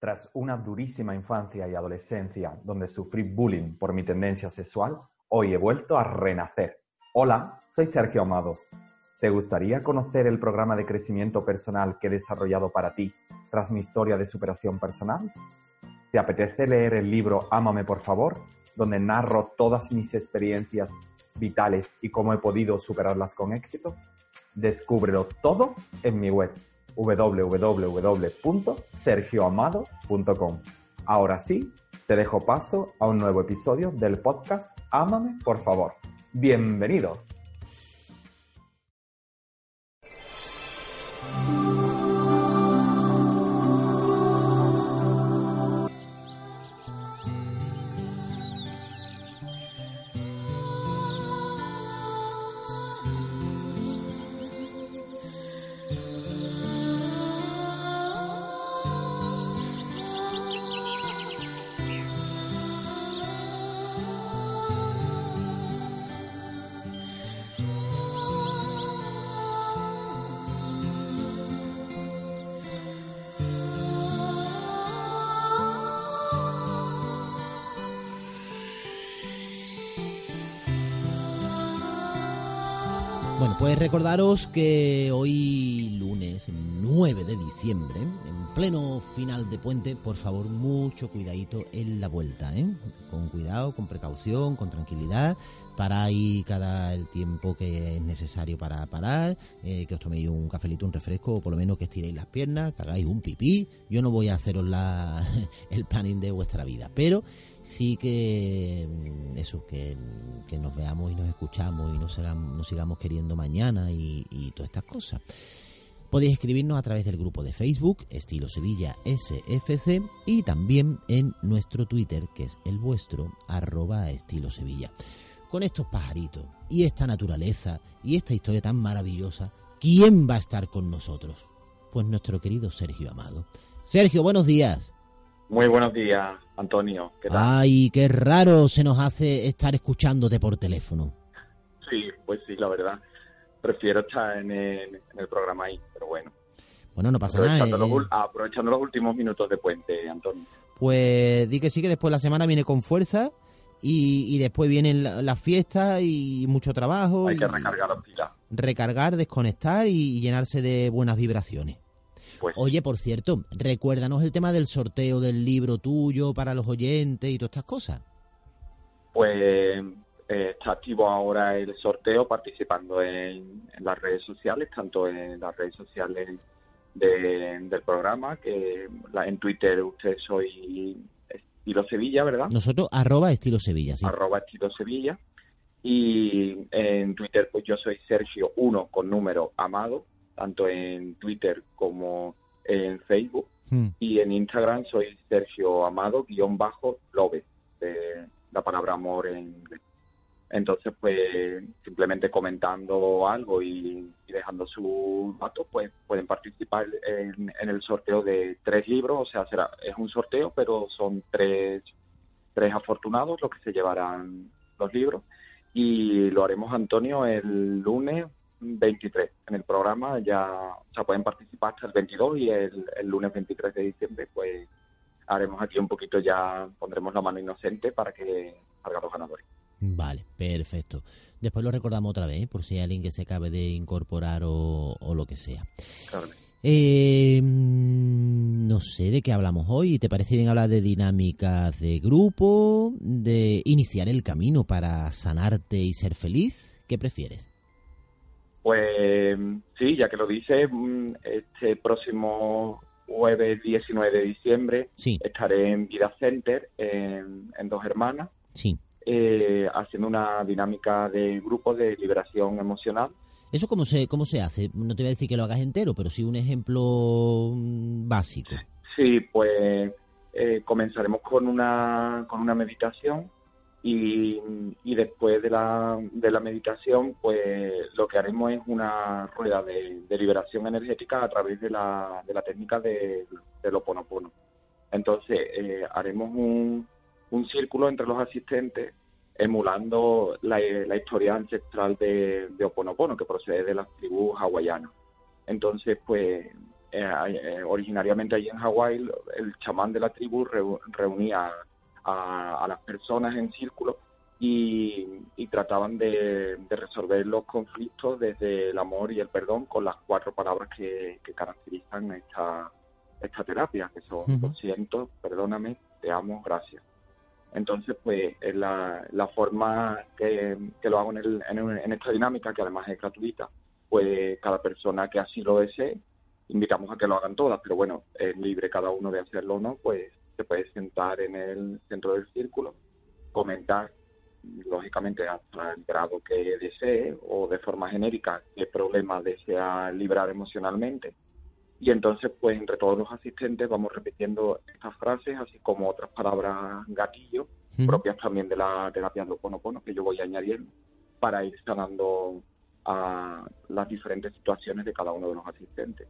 Tras una durísima infancia y adolescencia donde sufrí bullying por mi tendencia sexual, hoy he vuelto a renacer. Hola, soy Sergio Amado. ¿Te gustaría conocer el programa de crecimiento personal que he desarrollado para ti tras mi historia de superación personal? ¿Te apetece leer el libro Ámame por favor, donde narro todas mis experiencias vitales y cómo he podido superarlas con éxito? Descúbrelo todo en mi web www.sergioamado.com. Ahora sí, te dejo paso a un nuevo episodio del podcast Ámame, por favor. Bienvenidos. Recordaros que hoy lunes 9 de diciembre, pleno final de puente, por favor, mucho cuidadito en la vuelta, ¿eh? Con cuidado, con precaución, con tranquilidad, paráis cada el tiempo que es necesario para parar, eh, que os toméis un cafelito, un refresco, o por lo menos que estiréis las piernas, que hagáis un pipí. Yo no voy a haceros la, el planning de vuestra vida, pero sí que mm, eso, que, que nos veamos y nos escuchamos y nos sigamos, nos sigamos queriendo mañana y todas estas cosas. Podéis escribirnos a través del grupo de Facebook, Estilo Sevilla SFC, y también en nuestro Twitter, que es el vuestro, arroba Estilo Sevilla. Con estos pajaritos y esta naturaleza y esta historia tan maravillosa, ¿quién va a estar con nosotros? Pues nuestro querido Sergio Amado. Sergio, buenos días. Muy buenos días, Antonio. ¿Qué tal? Ay, qué raro se nos hace estar escuchándote por teléfono. Sí, pues sí, la verdad. Prefiero estar en el, en el programa ahí, pero bueno. Bueno, no pasa nada. Aprovechando, eh. los, aprovechando los últimos minutos de puente, Antonio. Pues di que sí, que después la semana viene con fuerza y, y después vienen la- las fiestas y mucho trabajo. Hay que recargar las pilas. recargar, desconectar y, y llenarse de buenas vibraciones. Pues Oye, por cierto, recuérdanos el tema del sorteo del libro tuyo para los oyentes y todas estas cosas. pues eh, está activo ahora el sorteo participando en, en las redes sociales, tanto en las redes sociales de- del programa, que la- en Twitter usted soy Estilo Sevilla, ¿verdad? Nosotros, arroba estilo Sevilla, sí. arroba estilo Sevilla. Y en Twitter, pues yo soy Sergio1 con número amado, tanto en Twitter como en Facebook. Hmm. Y en Instagram soy Sergio Amado guion bajo Love, de la palabra amor en inglés. Entonces, pues simplemente comentando algo y, dejando sus datos, pues pueden participar en, en el sorteo de tres libros. O sea, será es un sorteo, pero son tres, tres afortunados los que se llevarán los libros. Y lo haremos, Antonio, el lunes 23 en el programa. Ya o sea, pueden participar hasta el 22 y el lunes 23 de diciembre, pues haremos aquí un poquito ya, pondremos la mano inocente para que salgan los ganadores. Vale, perfecto. Después lo recordamos otra vez, ¿eh? por si hay alguien que se acabe de incorporar o, o lo que sea. Claro. Eh, no sé de qué hablamos hoy. ¿Te parece bien hablar de dinámicas de grupo? ¿De iniciar el camino para sanarte y ser feliz? ¿Qué prefieres? Pues sí, ya que lo dice, mm, este próximo jueves 19 de diciembre Sí, estaré en Vida Center, en, en Dos Hermanas, sí. Eh, haciendo una dinámica de grupo de liberación emocional. ¿Eso cómo se, cómo se hace? No te voy a decir que lo hagas entero, pero sí un ejemplo mm, básico. Sí, pues eh, comenzaremos con una, con una meditación y, y después de la, de la meditación, pues lo que haremos es una rueda de, de liberación energética a través de la, de la técnica de, del Oponopono. Entonces, eh, haremos un, un círculo entre los asistentes emulando la, la historia ancestral de, de Oponopono, que procede de las tribus hawaianas. Entonces, pues eh, originariamente allí en Hawái el chamán de la tribu reunía a, las personas en círculo y, trataban de, resolver los conflictos desde el amor y el perdón con las cuatro palabras que, caracterizan esta, esta terapia, que son lo siento, perdóname, te amo, gracias. Entonces, pues es la, forma que, lo hago en, en, esta dinámica, que además es gratuita, pues cada persona que así lo desee, invitamos a que lo hagan todas, pero bueno, es libre cada uno de hacerlo o no, pues se puede sentar en el centro del círculo, comentar, lógicamente hasta el grado que desee o de forma genérica qué problema desea librar emocionalmente. Y entonces, pues entre todos los asistentes vamos repitiendo estas frases, así como otras palabras gatillo, propias también de la terapia de Oponopono, que yo voy añadiendo, para ir sanando a las diferentes situaciones de cada uno de los asistentes.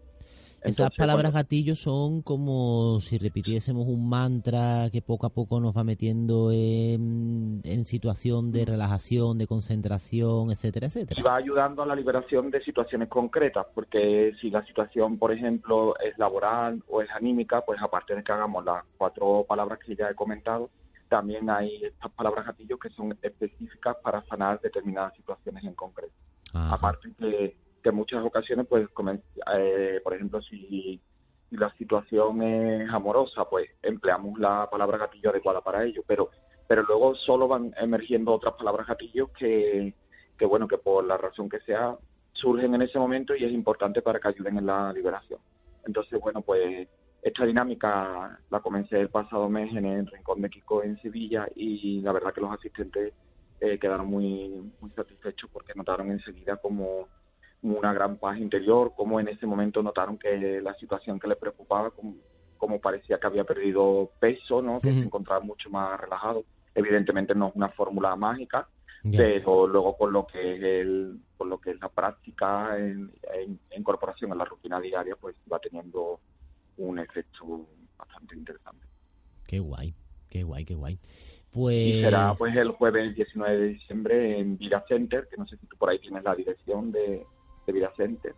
Esas palabras gatillo son como si repitiésemos un mantra que poco a poco nos va metiendo en, situación de relajación, de concentración, etcétera, etcétera. Y va ayudando a la liberación de situaciones concretas, porque si la situación, por ejemplo, es laboral o es anímica, pues aparte de que hagamos las cuatro palabras que ya he comentado, también hay estas palabras gatillo que son específicas para sanar determinadas situaciones en concreto. Aparte que que en muchas ocasiones, pues, eh, por ejemplo, si, la situación es amorosa, pues empleamos la palabra gatillo adecuada para ello, pero pero luego solo van emergiendo otras palabras gatillos que, que, bueno, que por la razón que sea, surgen en ese momento y es importante para que ayuden en la liberación. Entonces, bueno, pues esta dinámica la comencé el pasado mes en el Rincón de Kiko en Sevilla y la verdad que los asistentes eh, quedaron muy, muy satisfechos porque notaron enseguida como una gran paz interior, como en ese momento notaron que la situación que les preocupaba, como, parecía que había perdido peso, ¿no? que se encontraba mucho más relajado. Evidentemente no es una fórmula mágica, pero luego con lo que es el, con lo que es la práctica en, incorporación a la rutina diaria, pues va teniendo un efecto bastante interesante. Qué guay, qué guay, qué guay. Pues... Y será pues el jueves 19 de diciembre en Vida Center, que no sé si tú por ahí tienes la dirección de, de Vida Center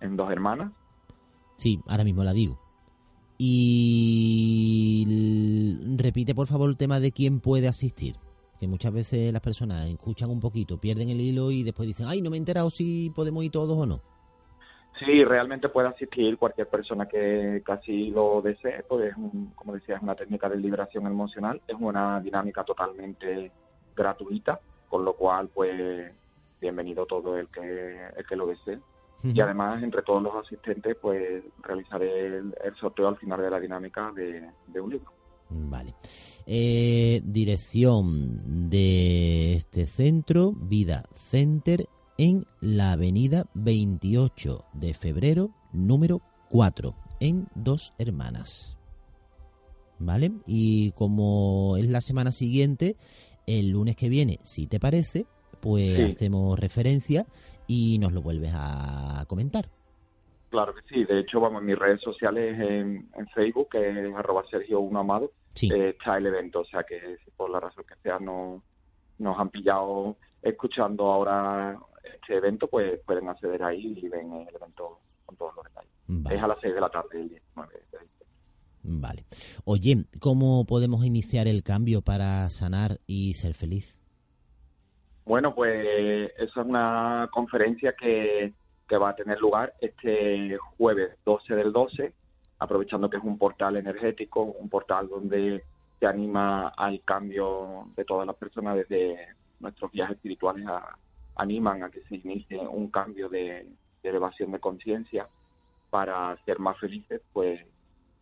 en Dos Hermanas. Sí, ahora mismo la digo. Y repite por favor el tema de quién puede asistir. Que muchas veces las personas escuchan un poquito, pierden el hilo y después dicen, ay, no me he enterado si podemos ir todos o no. Sí, realmente puede asistir cualquier persona que casi lo desee, pues es como decía, es una técnica de liberación emocional, es una dinámica totalmente gratuita, con lo cual pues bienvenido todo el que, el que lo desee. Y además, entre todos los asistentes, pues realizaré el, sorteo al final de la dinámica de, un libro. Vale. Eh, dirección de este centro, Vida Center, en la avenida 28 de febrero, número 4, en Dos Hermanas. ¿Vale? Y como es la semana siguiente, el lunes que viene, si te parece, pues hacemos referencia y nos lo vuelves a comentar. Claro que sí, de hecho, vamos, en mis redes sociales, en, Facebook, que es arroba Sergio Uno Amado, eh, está el evento, o sea que si por la razón que sea no nos han pillado escuchando ahora este evento, pues pueden acceder ahí y ven el evento con todos los detalles. Es a las 6 de la tarde, el 19 Vale. Oye, ¿cómo podemos iniciar el cambio para sanar y ser feliz? Bueno, pues esa es una conferencia que, va a tener lugar este jueves 12 del 12, aprovechando que es un portal energético, un portal donde se anima al cambio de todas las personas desde nuestros viajes espirituales animan a que se inicie un cambio de, de elevación de conciencia para ser más felices, pues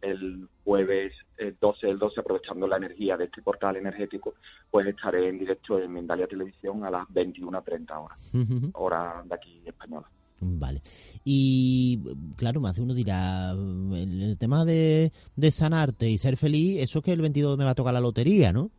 el jueves 12 del 12, aprovechando la energía de este portal energético, pues estaré en directo en Mindalia Televisión a las 21.30 horas, hora de aquí española. Vale. Y claro, más de uno dirá, el, tema de, de, sanarte y ser feliz, eso es que el 22 me va a tocar la lotería, ¿no?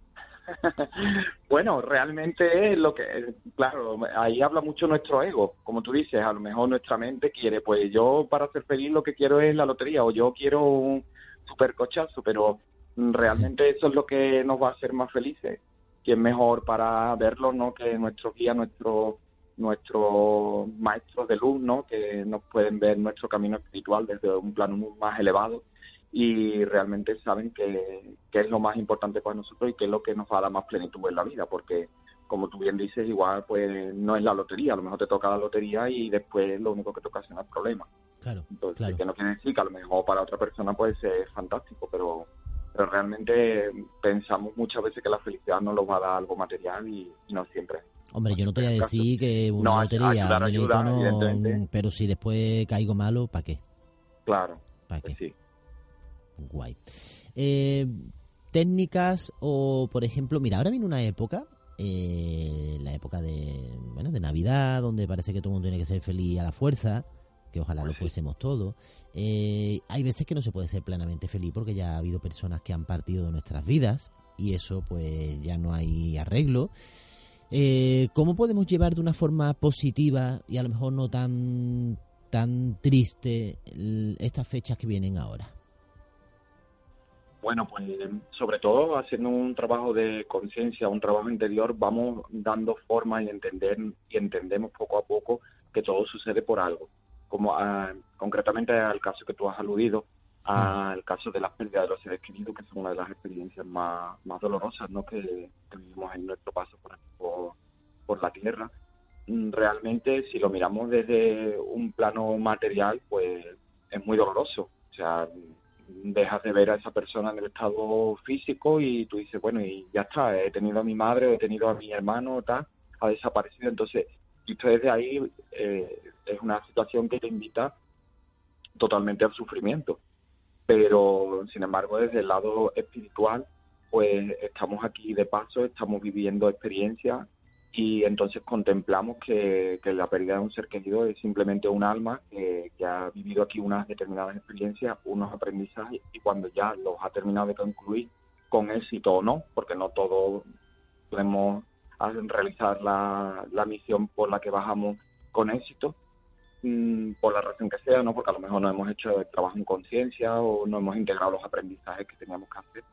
bueno, realmente es lo que, claro, ahí habla mucho nuestro ego, como tú dices, a lo mejor nuestra mente quiere, pues yo para ser feliz lo que quiero es la lotería o yo quiero un, super cochazo, pero realmente eso es lo que nos va a hacer más felices. ¿Quién mejor para verlo no que nuestro guía, nuestro nuestros maestros de luz, ¿no? Que nos pueden ver nuestro camino espiritual desde un plano más elevado y realmente saben que, es lo más importante para nosotros y que es lo que nos va a dar más plenitud en la vida, porque como tú bien dices, igual pues no es la lotería, a lo mejor te toca la lotería y después lo único que te ocasiona es problema. Claro, Entonces, que no quiere decir que a lo mejor para otra persona puede ser fantástico, pero, pero realmente pensamos muchas veces que la felicidad no nos va a dar algo material y, no siempre. Hombre, yo no te voy a decir que una lotería, no, pero si después caigo malo, ¿para qué? Claro, ¿para pues qué? sí. Guay. Eh, técnicas o, por ejemplo, mira, ahora viene una época eh, la época de, bueno, de Navidad, donde parece que todo el mundo tiene que ser feliz a la fuerza, que ojalá lo fuésemos todos. Eh, hay veces que no se puede ser plenamente feliz porque ya ha habido personas que han partido de nuestras vidas y eso pues ya no hay arreglo. Eh, ¿Cómo podemos llevar de una forma positiva y a lo mejor no tan, tan triste estas fechas que vienen ahora? Bueno, pues sobre todo haciendo un trabajo de conciencia, un trabajo interior, vamos dando forma y entender y entendemos poco a poco que todo sucede por algo. Como ah, concretamente al caso que tú has aludido, al caso de las pérdidas de los seres queridos, que son una de las experiencias más, más dolorosas ¿no? que, vivimos en nuestro paso por, por, por la Tierra. Mm, realmente, si lo miramos desde un plano material, pues es muy doloroso. O sea, dejas de ver a esa persona en el estado físico y tú dices, bueno, y ya está, he tenido a mi madre, o he tenido a mi hermano, tal, ha desaparecido. Entonces, visto desde ahí, eh, es una situación que te invita totalmente al sufrimiento. Pero, sin embargo, desde el lado espiritual, pues estamos aquí de paso, estamos viviendo experiencias y entonces contemplamos que, la pérdida de un ser querido es simplemente un alma que, ha vivido aquí unas determinadas experiencias, unos aprendizajes y cuando ya los ha terminado de concluir con éxito o no, porque no todos podemos realizar la, misión por la que bajamos con éxito, mm, por la razón que sea, no porque a lo mejor no hemos hecho el trabajo en conciencia o no hemos integrado los aprendizajes que teníamos que hacer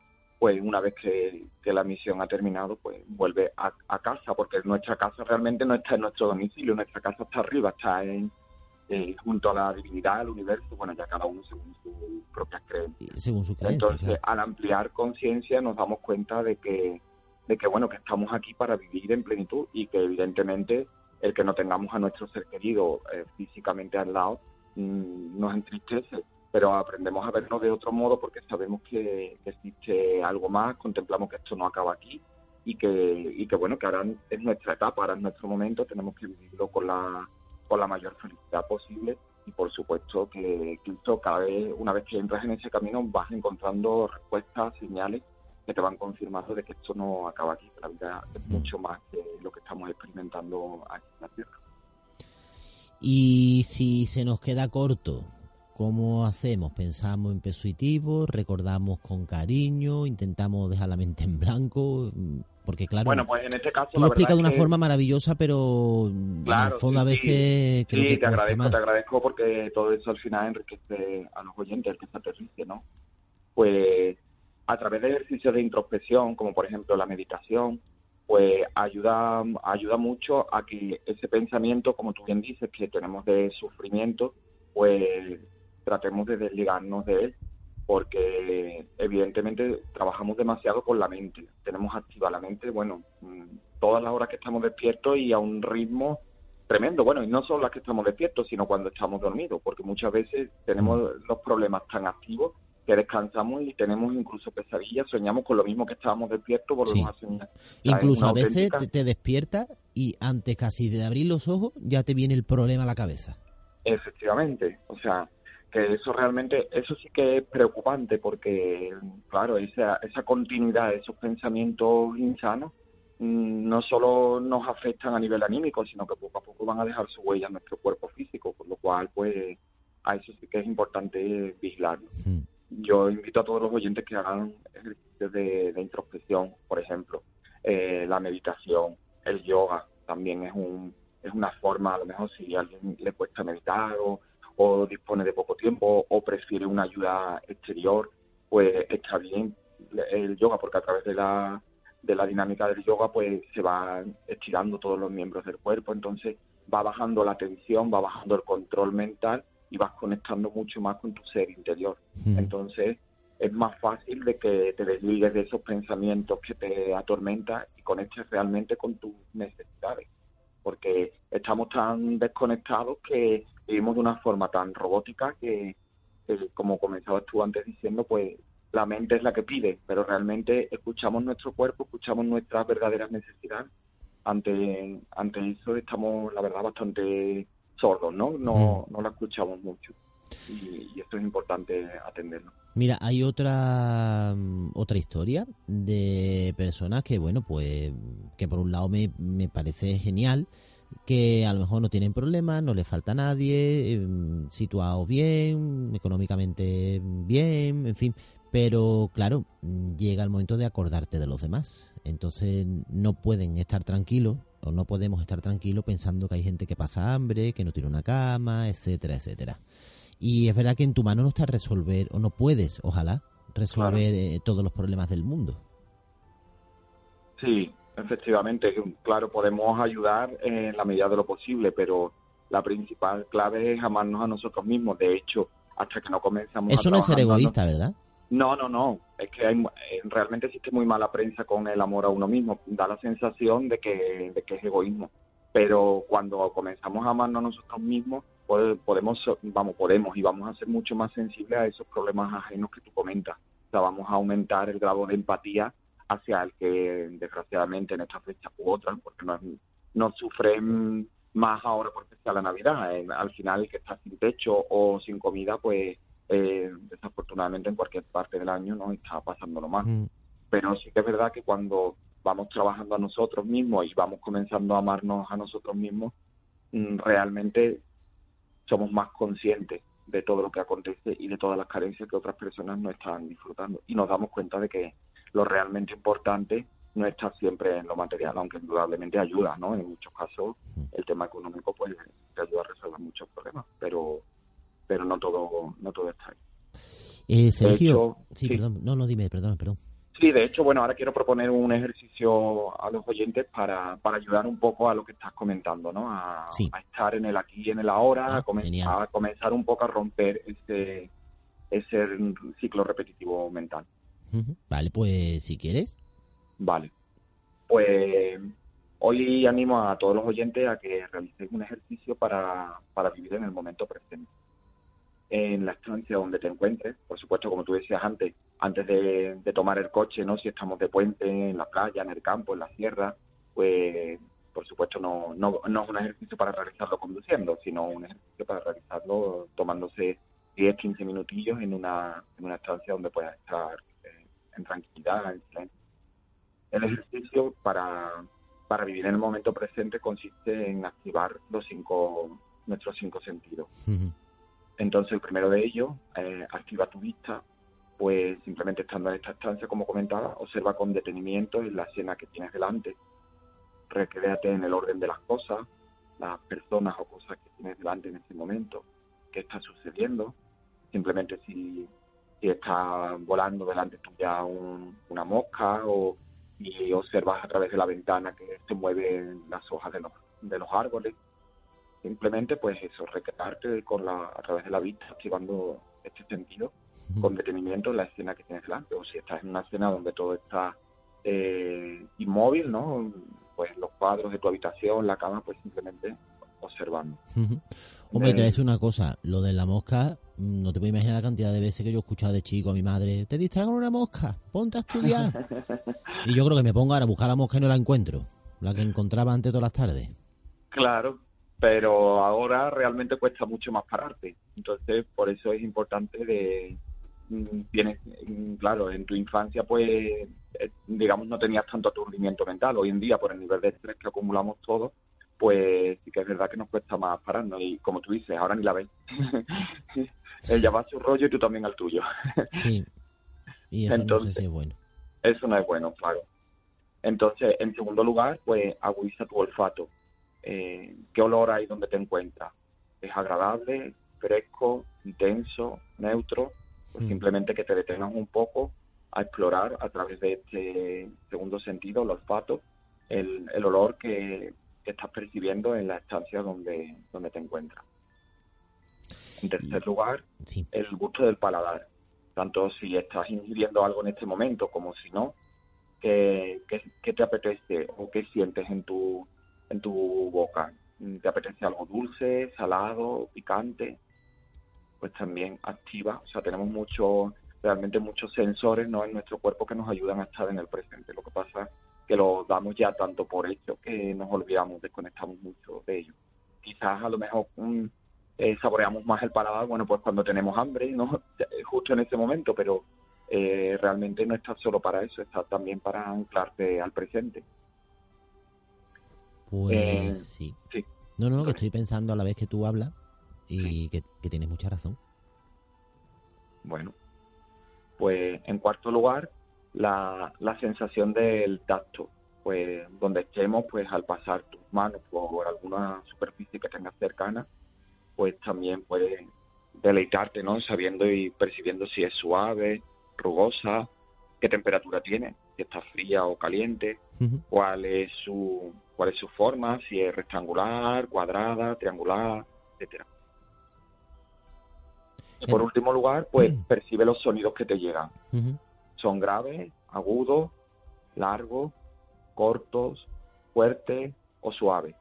pues una vez que, la misión ha terminado, pues vuelve a, casa, porque nuestra casa realmente no está en nuestro domicilio, nuestra casa está arriba, está en, eh, junto a la divinidad, al universo, bueno, ya cada uno según su propia creencia. Según su creencia. Entonces, al ampliar conciencia nos damos cuenta de que, de que, bueno, que estamos aquí para vivir en plenitud y que evidentemente el que no tengamos a nuestro ser querido eh, físicamente al lado mm, nos entristece. Pero aprendemos a vernos de otro modo porque sabemos que, existe algo más, contemplamos que esto no acaba aquí y que, y que bueno, que ahora es nuestra etapa, ahora es nuestro momento, tenemos que vivirlo con la, con la mayor felicidad posible. Y por supuesto que, esto cada vez, una vez que entras en ese camino, vas encontrando respuestas, señales que te van confirmando de que esto no acaba aquí, que la vida es mucho más que lo que estamos experimentando aquí en la Tierra. Y si se nos queda corto ¿Cómo hacemos? Pensamos en positivo, recordamos con cariño, intentamos dejar la mente en blanco, porque claro, bueno, pues en este caso tú lo explicas de una forma maravillosa, pero en el fondo a veces creo que te agradezco, te agradezco porque todo eso al final enriquece a los oyentes, el que se aterrice, ¿no? Pues a través de ejercicios de introspección, como por ejemplo la meditación, pues ayuda ayuda mucho a que ese pensamiento, como tú bien dices, que tenemos de sufrimiento, pues tratemos de desligarnos de él, porque evidentemente trabajamos demasiado con la mente, tenemos activa la mente, bueno, todas las horas que estamos despiertos y a un ritmo tremendo, bueno, y no solo las que estamos despiertos, sino cuando estamos dormidos, porque muchas veces tenemos mm. los problemas tan activos que descansamos y tenemos incluso pesadillas, soñamos con lo mismo que estábamos despiertos, volvemos a soñar. Incluso a veces te, te despiertas y antes casi de abrir los ojos ya te viene el problema a la cabeza. Efectivamente, o sea, que eso realmente, eso sí que es preocupante porque, claro, esa, esa continuidad esos pensamientos insanos mm, no solo nos afectan a nivel anímico, sino que poco a poco van a dejar su huella en nuestro cuerpo físico, por lo cual, pues, a eso sí que es importante vigilarlo. Yo invito a todos los oyentes que hagan ejercicios de, introspección, por ejemplo, eh, la meditación, el yoga, también es un es una forma, a lo mejor si a alguien le cuesta meditar o o dispone de poco tiempo o prefiere una ayuda exterior, pues está bien el yoga porque a través de la, de la dinámica del yoga pues se van estirando todos los miembros del cuerpo, entonces va bajando la tensión, va bajando el control mental y vas conectando mucho más con tu ser interior. Entonces es más fácil de que te desligues de esos pensamientos que te atormentan y conectes realmente con tus necesidades. Porque estamos tan desconectados que vivimos de una forma tan robótica que, como comenzabas tú antes diciendo, pues la mente es la que pide, pero realmente escuchamos nuestro cuerpo, escuchamos nuestras verdaderas necesidades. Ante, ante eso estamos, la verdad, bastante sordos, ¿no? No, no la escuchamos mucho y, esto es importante atenderlo. Mira, hay otra mm, otra historia de personas que, bueno, pues que por un lado me, me parece genial, que a lo mejor no tienen problemas, no les falta a nadie, em, situados bien, económicamente bien, en fin, pero claro, llega el momento de acordarte de los demás. Entonces no pueden estar tranquilos o no podemos estar tranquilos pensando que hay gente que pasa hambre, que no tiene una cama, etcétera, etcétera. Y es verdad que en tu mano no está resolver, o no puedes, ojalá, resolver eh, todos los problemas del mundo. Sí, efectivamente, claro, podemos ayudar en la medida de lo posible, pero la principal clave es amarnos a nosotros mismos. De hecho, hasta que no comenzamos Eso no es ser egoísta, ¿verdad? No, no, no. Es que hay, eh, realmente existe muy mala prensa con el amor a uno mismo. Da la sensación de que, de que es egoísmo. Pero cuando comenzamos a amarnos a nosotros mismos, podemos, vamos, podemos y vamos a ser mucho más sensibles a esos problemas ajenos que tú comentas. O sea, vamos a aumentar el grado de empatía hacia el que desgraciadamente en esta fecha u otras, porque nos, nos sufren más ahora porque sea la Navidad. Eh, al final el que está sin techo o sin comida, pues eh, desafortunadamente en cualquier parte del año no está pasándolo mal. Mm. Pero sí que es verdad que cuando vamos trabajando a nosotros mismos y vamos comenzando a amarnos a nosotros mismos, mm, realmente somos más conscientes de todo lo que acontece y de todas las carencias que otras personas no están disfrutando. Y nos damos cuenta de que lo realmente importante no está siempre en lo material, aunque indudablemente ayuda, ¿no? En muchos casos el tema económico pues te ayuda a resolver muchos problemas, pero pero no todo no todo está ahí. Eh, Sergio, sí, perdón, no, no, dime, perdón, perdón. Sí, de hecho, bueno, ahora quiero proponer un ejercicio a los oyentes para, para ayudar un poco a lo que estás comentando, ¿no? A, estar en el aquí y en el ahora, ah, a, comenzar, a, comenzar, un poco a romper ese, ese ciclo repetitivo mental. Vale, pues si quieres. Vale. Pues hoy animo a todos los oyentes a que realicen un ejercicio para, para vivir en el momento presente en la estancia donde te encuentres. Por supuesto, como tú decías antes, antes de, tomar el coche, ¿no? Si estamos de puente, en la playa, en el campo, en la sierra, pues por supuesto no, no, no es un ejercicio para realizarlo conduciendo, sino un ejercicio para realizarlo tomándose 10, 15 minutillos en una, en una estancia donde puedas estar eh, en tranquilidad, en silencio. El ejercicio para, para vivir en el momento presente consiste en activar los cinco, nuestros cinco sentidos. Entonces, el primero de ellos, eh, activa tu vista, pues simplemente estando en esta estancia, como comentaba, observa con detenimiento la escena que tienes delante. Recréate en el orden de las cosas, las personas o cosas que tienes delante en ese momento, qué está sucediendo. Simplemente si, si está volando delante tuya una mosca o y observas a través de la ventana que se mueven las hojas de los, de los árboles Simplemente, pues eso, recrearte con la, a través de la vista, activando este sentido, con detenimiento en la escena que tienes delante. O si estás en una escena donde todo está eh, inmóvil, ¿no? Pues los cuadros de tu habitación, la cama, pues simplemente observando. Hombre, te voy a decir una cosa, lo de la mosca, no te puedo imaginar la cantidad de veces que yo he escuchado de chico a mi madre, te distraen una mosca, ponte a estudiar. y yo creo que me pongo ahora a buscar la mosca y no la encuentro, la que encontraba antes todas las tardes. Claro, pero ahora realmente cuesta mucho más pararte. Entonces, por eso es importante de tienes mm, mm, claro, en tu infancia pues eh, digamos no tenías tanto aturdimiento mental. Hoy en día por el nivel de estrés que acumulamos todos, pues sí que es verdad que nos cuesta más pararnos y como tú dices, ahora ni la ves. Ella va a su rollo y tú también al tuyo. sí. Y eso Entonces, no sé si es bueno. Eso no es bueno, claro. Entonces, en segundo lugar, pues agudiza tu olfato eh, qué olor hay donde te encuentras. ¿Es agradable, fresco, intenso, neutro? Pues mm. simplemente que te detengas un poco a explorar a través de este segundo sentido, el olfato, el, olor que, que estás percibiendo en la estancia donde, donde te encuentras. En tercer lugar, el gusto del paladar. Tanto si estás ingiriendo algo en este momento como si no, ¿qué, qué, te apetece o qué sientes en tu, en tu boca? ¿Te apetece algo dulce, salado, picante? Pues también activa. O sea, tenemos mucho, realmente muchos sensores ¿no? en nuestro cuerpo que nos ayudan a estar en el presente. Lo que pasa es que lo damos ya tanto por hecho que nos olvidamos, desconectamos mucho de ello. Quizás a lo mejor mm, eh, saboreamos más el paladar, bueno, pues cuando tenemos hambre, ¿no? justo en ese momento, pero eh, realmente no está solo para eso, está también para anclarte al presente. Pues eh, sí. No, no, que estoy pensando a la vez que tú hablas y que, que tienes mucha razón. Bueno, pues en cuarto lugar, la, la sensación del tacto. Pues donde estemos, pues al pasar tus manos por alguna superficie que tengas cercana, pues también puedes deleitarte, ¿no? Sabiendo y percibiendo si es suave, rugosa, qué temperatura tiene, si está fría o caliente, cuál es su cuál es su forma, si es rectangular, cuadrada, triangular, etcétera. Y por último lugar, pues percibe los sonidos que te llegan. Son graves, agudos, largos, cortos, fuertes o suaves.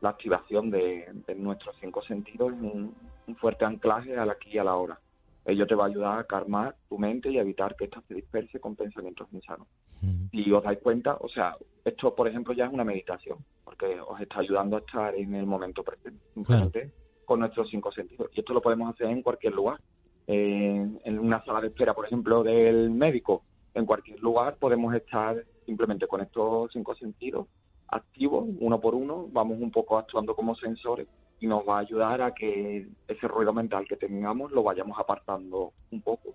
La activación de, nuestros cinco sentidos es un, fuerte anclaje al aquí y a la hora. Ello te va a ayudar a calmar tu mente y evitar que ésta se disperse con pensamientos insanos. Si os dais cuenta, o sea, esto por ejemplo ya es una meditación, porque os está ayudando a estar en el momento presente con nuestros cinco sentidos. Y esto lo podemos hacer en cualquier lugar. en una sala de espera, por ejemplo, del médico, en cualquier lugar podemos estar simplemente con estos cinco sentidos activos, uno por uno, vamos un poco actuando como sensores y nos va a ayudar a que ese ruido mental que tengamos lo vayamos apartando un poco.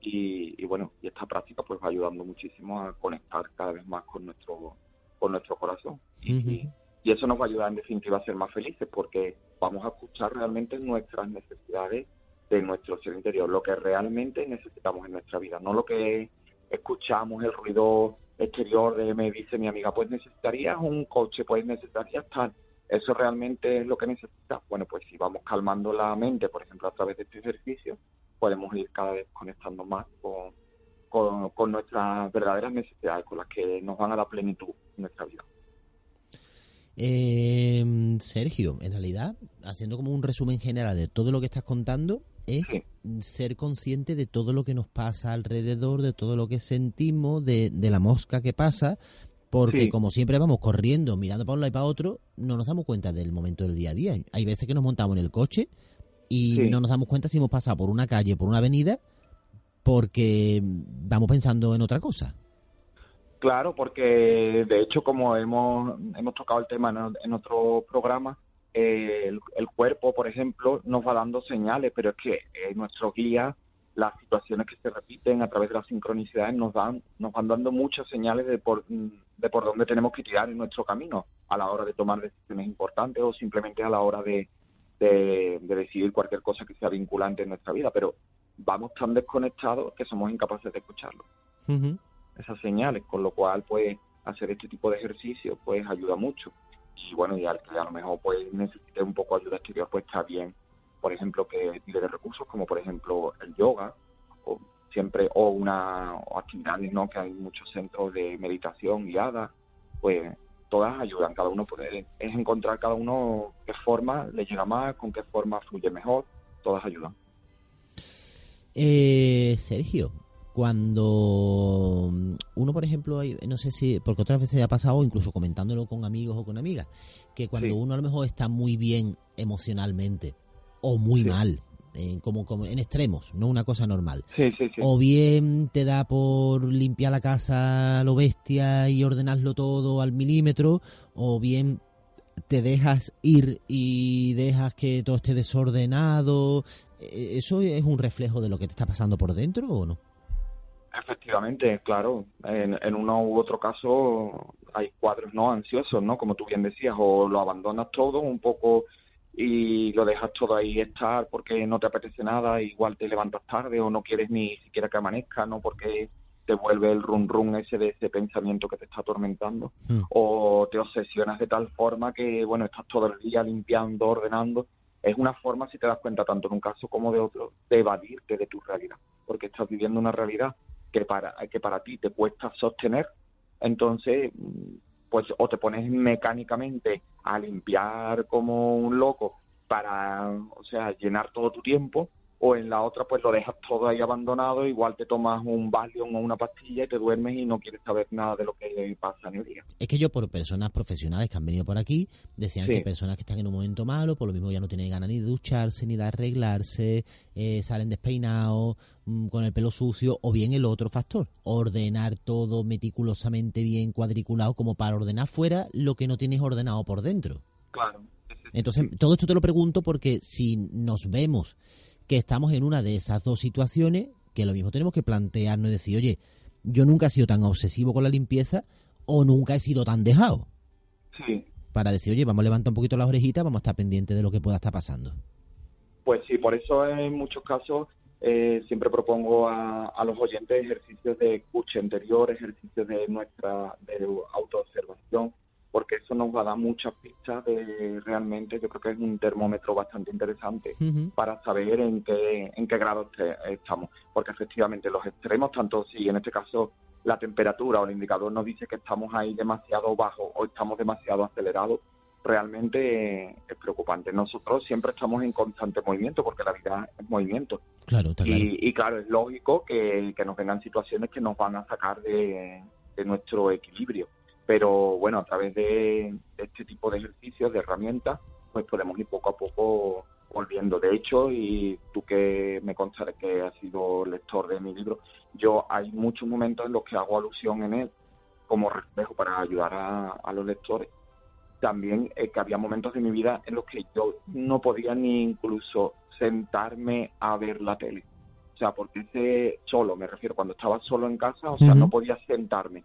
Y, y, bueno, y esta práctica pues va ayudando muchísimo a conectar cada vez más con nuestro con nuestro corazón. y, y eso nos va a ayudar en definitiva a ser más felices porque vamos a escuchar realmente nuestras necesidades de nuestro ser interior, lo que realmente necesitamos en nuestra vida, no lo que escuchamos, el ruido exterior de me dice mi amiga, pues necesitarías un coche, pues necesitarías tal. ¿Eso realmente es lo que necesitas? Bueno, pues si vamos calmando la mente, por ejemplo, a través de este ejercicio, podemos ir cada vez conectando más con, con, con nuestras verdaderas necesidades, con las que nos van a dar plenitud en nuestra vida. Eh, Sergio, en realidad, haciendo como un resumen general de todo lo que estás contando, es ser consciente de todo lo que nos pasa alrededor, de todo lo que sentimos, de, la mosca que pasa, porque como siempre vamos corriendo, mirando para un lado y para otro, no nos damos cuenta del momento del día a día. Hay veces que nos montamos en el coche y no nos damos cuenta si hemos pasado por una calle, por una avenida, porque vamos pensando en otra cosa. Claro, porque de hecho, como hemos, hemos tocado el tema en, otro programa, eh, el, cuerpo, por ejemplo, nos va dando señales, pero es que eh, nuestro guía, las situaciones que se repiten a través de las sincronicidades nos dan, nos van dando muchas señales de por, de por dónde tenemos que tirar en nuestro camino a la hora de tomar decisiones importantes o simplemente a la hora de, de, decidir cualquier cosa que sea vinculante en nuestra vida, pero vamos tan desconectados que somos incapaces de escucharlo. Esas señales, con lo cual pues hacer este tipo de ejercicio pues ayuda mucho. Y bueno, y al que a lo mejor pues necesite un poco de ayuda exterior pues está bien, por ejemplo, que tire de recursos como por ejemplo el yoga o siempre o una o actividades, ¿no? Que hay muchos centros de meditación guiada, pues todas ayudan, cada uno puede, es encontrar cada uno qué forma le llega más, con qué forma fluye mejor, todas ayudan. Eh, Sergio, cuando uno, por ejemplo, no sé si, porque otras veces ha pasado, incluso comentándolo con amigos o con amigas, que cuando uno a lo mejor está muy bien emocionalmente o muy mal, en, como, como en extremos, no una cosa normal. o bien te da por limpiar la casa lo bestia y ordenarlo todo al milímetro, o bien te dejas ir y dejas que todo esté desordenado. ¿E-, ¿Eso es un reflejo de lo que te está pasando por dentro o no? Efectivamente, claro. En, uno u otro caso hay cuadros no ansiosos, ¿no? Como tú bien decías, o lo abandonas todo un poco y lo dejas todo ahí estar porque no te apetece nada, igual te levantas tarde o no quieres ni siquiera que amanezca, ¿no? Porque te vuelve el run run ese de ese pensamiento que te está atormentando, hmm. o te obsesionas de tal forma que, bueno, estás todo el día limpiando, ordenando. Es una forma, si te das cuenta, tanto en un caso como de otro, de evadirte de tu realidad, porque estás viviendo una realidad que para, que para ti te cuesta sostener, entonces, pues o te pones mecánicamente a limpiar como un loco para, o sea, llenar todo tu tiempo, o en la otra pues lo dejas todo ahí abandonado, igual te tomas un Valium o una pastilla y te duermes y no quieres saber nada de lo que pasa en el día. Es que yo por personas profesionales que han venido por aquí, decían que personas que están en un momento malo, por lo mismo ya no tienen ganas ni de ducharse, ni de arreglarse, eh, salen despeinados, mm, con el pelo sucio, o bien el otro factor, ordenar todo meticulosamente bien cuadriculado como para ordenar fuera lo que no tienes ordenado por dentro. Claro. Entonces, todo esto te lo pregunto porque si nos vemos que estamos en una de esas dos situaciones que lo mismo tenemos que plantearnos y decir, oye, yo nunca he sido tan obsesivo con la limpieza o nunca he sido tan dejado. Sí. Para decir, oye, vamos a levantar un poquito las orejitas, vamos a estar pendientes de lo que pueda estar pasando. Pues sí, por eso en muchos casos eh, siempre propongo a, a, los oyentes ejercicios de escucha interior, ejercicios de nuestra de autoobservación, porque eso nos va a dar muchas pistas de realmente, yo creo que es un termómetro bastante interesante para saber en qué, en qué grado estamos, porque efectivamente los extremos, tanto si en este caso la temperatura o el indicador nos dice que estamos ahí demasiado bajo o estamos demasiado acelerados, realmente es preocupante. Nosotros siempre estamos en constante movimiento porque la vida es movimiento. Claro, está claro. Y, claro, es lógico que, nos vengan situaciones que nos van a sacar de nuestro equilibrio pero bueno, a través de, este tipo de ejercicios, de herramientas, pues podemos ir poco a poco volviendo. De hecho, y tú que me consta que has sido lector de mi libro, yo hay muchos momentos en los que hago alusión en él como reflejo para ayudar a, los lectores. También eh, que había momentos de mi vida en los que yo no podía ni incluso sentarme a ver la tele. O sea, porque ese solo, me refiero, cuando estaba solo en casa, o sea, no podía sentarme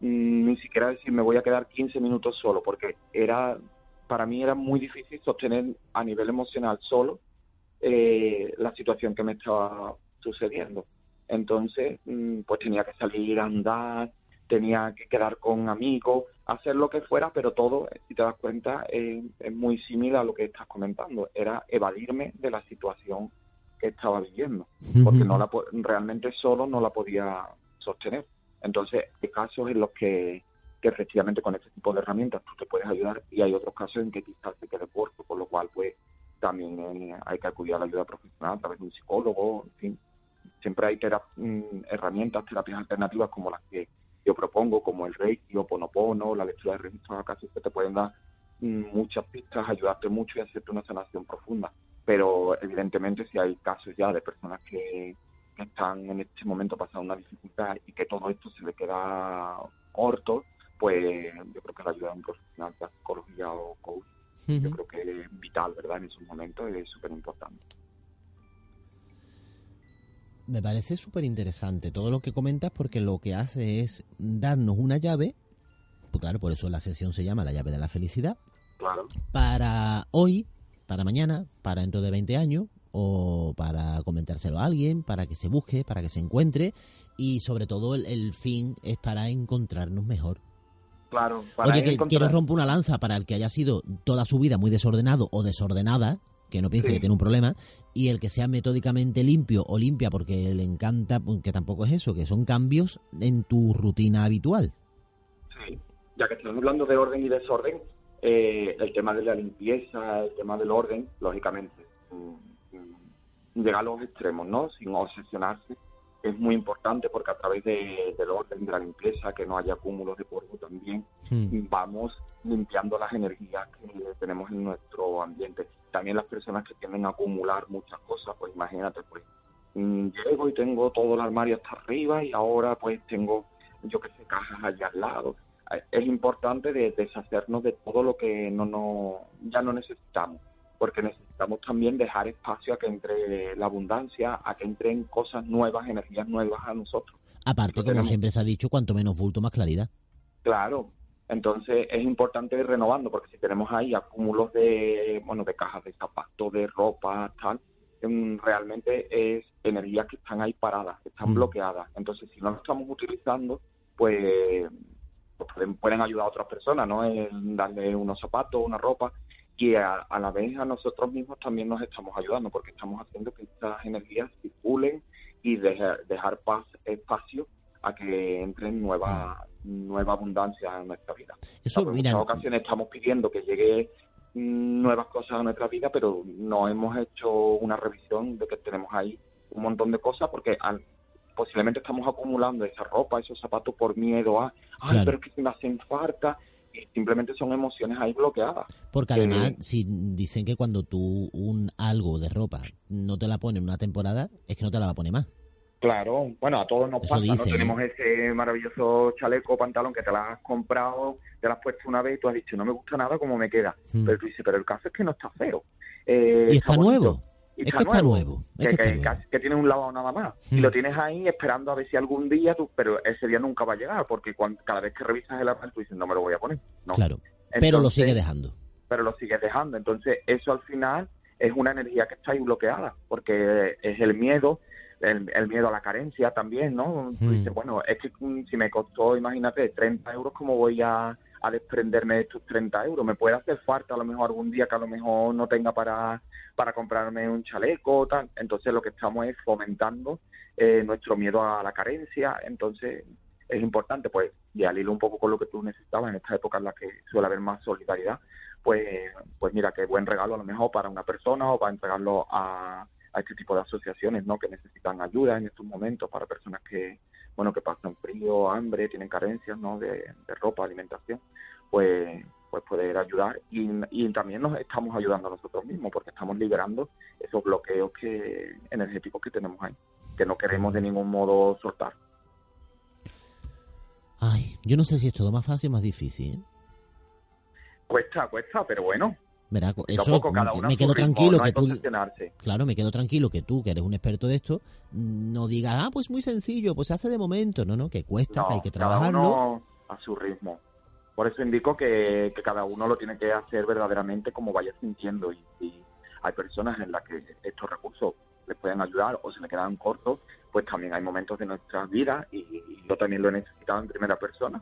ni siquiera decir me voy a quedar 15 minutos solo, porque era para mí era muy difícil sostener a nivel emocional solo eh, la situación que me estaba sucediendo. Entonces, mm, pues tenía que salir a andar, tenía que quedar con amigos, hacer lo que fuera, pero todo, si te das cuenta, es muy similar a lo que estás comentando. Era evadirme de la situación que estaba viviendo, porque no la realmente solo no la podía sostener. Entonces, hay casos en los que, efectivamente con este tipo de herramientas tú te puedes ayudar y hay otros casos en que quizás te quede corto, por lo cual pues también eh, hay que acudir a la ayuda profesional a través de un psicólogo, en fin. Siempre hay mm, herramientas, terapias alternativas como las que yo propongo, como el Reiki, o Ponopono, la lectura de registros casos que te pueden dar mm, muchas pistas, ayudarte mucho y hacerte una sanación profunda. Pero evidentemente si hay casos ya de personas que que están en este momento pasando una dificultad y que todo esto se le queda corto, pues yo creo que la ayuda de un profesional de psicología o coach, yo creo que es vital, ¿verdad? En esos momentos es súper importante. Me parece súper interesante todo lo que comentas porque lo que hace es darnos una llave, pues claro, por eso la sesión se llama la llave de la felicidad, claro. para hoy, para mañana, para dentro de 20 años, o para comentárselo a alguien, para que se busque, para que se encuentre y sobre todo el, fin es para encontrarnos mejor. Claro, para Oye, que quiero romper una lanza para el que haya sido toda su vida muy desordenado o desordenada, que no piense que tiene un problema, y el que sea metódicamente limpio o limpia porque le encanta, que tampoco es eso, que son cambios en tu rutina habitual. Sí, ya que estamos hablando de orden y desorden, eh, el tema de la limpieza, el tema del orden, lógicamente, mm, llegar a los extremos, ¿no? Sin obsesionarse. Es muy importante porque a través de, del orden, de la limpieza, que no haya acúmulos de polvo también, hmm. vamos limpiando las energías que tenemos en nuestro ambiente. También las personas que tienden a acumular muchas cosas, pues imagínate, pues mm, llego y tengo todo el armario hasta arriba y ahora pues tengo, yo que sé, cajas allá al lado. Eh, es importante deshacernos de todo lo que no, no ya no necesitamos porque necesitamos también dejar espacio a que entre la abundancia, a que entren cosas nuevas, energías nuevas a nosotros. Aparte, como siempre se ha dicho, cuanto menos bulto, más claridad. Claro, entonces es importante ir renovando, porque si tenemos ahí acúmulos de, bueno, de cajas de zapatos, de ropa, tal, mm, realmente es energías que están ahí paradas, que están Mm. bloqueadas. Entonces, si no lo estamos utilizando, pues, pues pueden, pueden ayudar a otras personas, ¿no? En darle unos zapatos, una ropa, y a, a la vez a nosotros mismos también nos estamos ayudando, porque estamos haciendo que estas energías circulen y dejar, dejar paz, espacio a que entren nueva, nueva abundancia en nuestra vida. Eso, en mira, muchas ocasiones estamos pidiendo que llegue mm, nuevas cosas a nuestra vida, pero no hemos hecho una revisión de que tenemos ahí un montón de cosas porque al- posiblemente estamos acumulando esa ropa, esos zapatos por miedo a, ay, Claro. pero es que se me hacen falta simplemente son emociones ahí bloqueadas. Porque que- además, si dicen que cuando tú un algo de ropa no te la pones en una temporada, es que no te la va a poner más. Claro, bueno, a todos nos Eso pasa, dicen, ¿no? Tenemos ese maravilloso chaleco, pantalón que te lo has comprado, te lo has puesto una vez y tú has dicho, no me gusta nada como me queda. Mm. Pero tú dices, pero el caso es que no está feo. Eh, Y está nuevo. Y Es que está nuevo. Es que, que está que- nuevo. casi que tiene un lavado nada más. Mm. Y lo tienes ahí esperando a ver si algún día, tú, pero ese día nunca va a llegar, porque cuando, cada vez que revisas el armario tú dices, no me lo voy a poner. No. Claro. Pero lo Entonces, sigue dejando. Pero lo sigues dejando. Entonces, eso al final es una energía que está ahí bloqueada, porque es el miedo, el, el miedo a la carencia también, ¿no? Tú dices, bueno, es que mm, si me costó, imagínate, 30 euros, ¿cómo voy a, a desprenderme de estos 30 euros? Me puede hacer falta a lo mejor algún día que a lo mejor no tenga para, para comprarme un chaleco tal. Entonces, lo que estamos es fomentando eh, nuestro miedo a la carencia. Entonces, es importante, pues, y al hilo un poco con lo que tú necesitabas en esta época en la que suele haber más solidaridad, pues, pues mira, qué buen regalo a lo mejor para una persona o para entregarlo a, a este tipo de asociaciones, ¿no? Que necesitan ayuda en estos momentos para personas que, bueno, que pasan frío, hambre, tienen carencias, ¿no? De, de ropa, alimentación, pues, pues poder ayudar y, y también nos estamos ayudando a nosotros mismos porque estamos liberando esos bloqueos que energéticos que tenemos ahí, que no queremos de ningún modo soltar. Ay, yo no sé si es todo más fácil o más difícil. ¿eh? Cuesta, cuesta, pero bueno, Verá, eso poco, cada uno a me quedo ritmo, tranquilo no que tú, claro, me quedo tranquilo que tú, que eres un experto de esto, no digas, ah, pues muy sencillo, pues se hace de momento. No, no, que cuesta, No, que hay que cada trabajarlo. uno a su ritmo. Por eso indico que, que cada uno lo tiene que hacer verdaderamente como vaya sintiendo. Y si hay personas en las que estos recursos les pueden ayudar o se le quedan cortos, pues también hay momentos de nuestras vidas, y, y yo también lo he necesitado en primera persona,